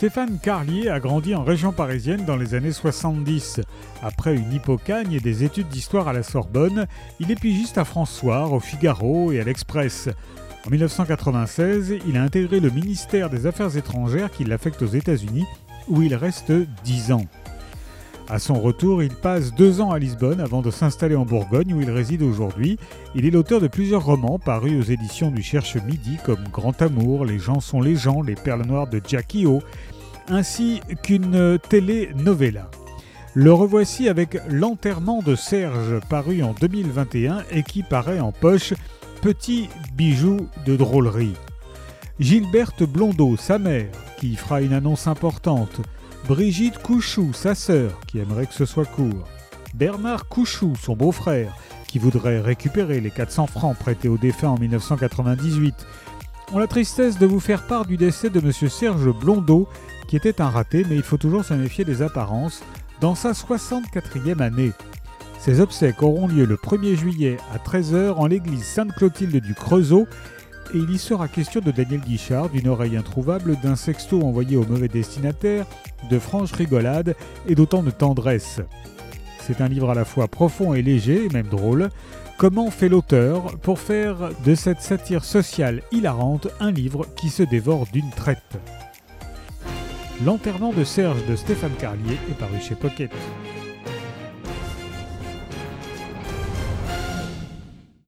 Stéphane Carlier a grandi en région parisienne dans les années 70. Après une hypocagne et des études d'histoire à la Sorbonne, il est pigiste à François, au Figaro et à l'Express. En 1996, il a intégré le ministère des Affaires étrangères qui l'affecte aux États-Unis, où il reste 10 ans. À son retour, il passe deux ans à Lisbonne avant de s'installer en Bourgogne où il réside aujourd'hui. Il est l'auteur de plusieurs romans parus aux éditions du Cherche Midi comme Grand Amour, Les gens sont les gens, Les perles noires de Jackie O, ainsi qu'une télé-novella. Le revoici avec L'enterrement de Serge, paru en 2021 et qui paraît en poche Petit bijou de drôlerie. Gilberte Blondeau, sa mère, qui fera une annonce importante. Brigitte Couchou, sa sœur, qui aimerait que ce soit court. Bernard Couchou, son beau-frère, qui voudrait récupérer les 400 francs prêtés au défunt en 1998. On a la tristesse de vous faire part du décès de M. Serge Blondeau, qui était un raté, mais il faut toujours se méfier des apparences, dans sa 64e année. Ses obsèques auront lieu le 1er juillet à 13h en l'église Sainte-Clotilde du Creusot et il y sera question de Daniel Guichard, d'une oreille introuvable, d'un sexto envoyé au mauvais destinataire, de franches rigolades et d'autant de tendresse. C'est un livre à la fois profond et léger, et même drôle. Comment fait l'auteur pour faire de cette satire sociale hilarante un livre qui se dévore d'une traite? L'enterrement de Serge de Stéphane Carlier est paru chez Pocket.